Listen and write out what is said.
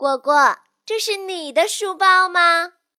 果果这是你的书包吗？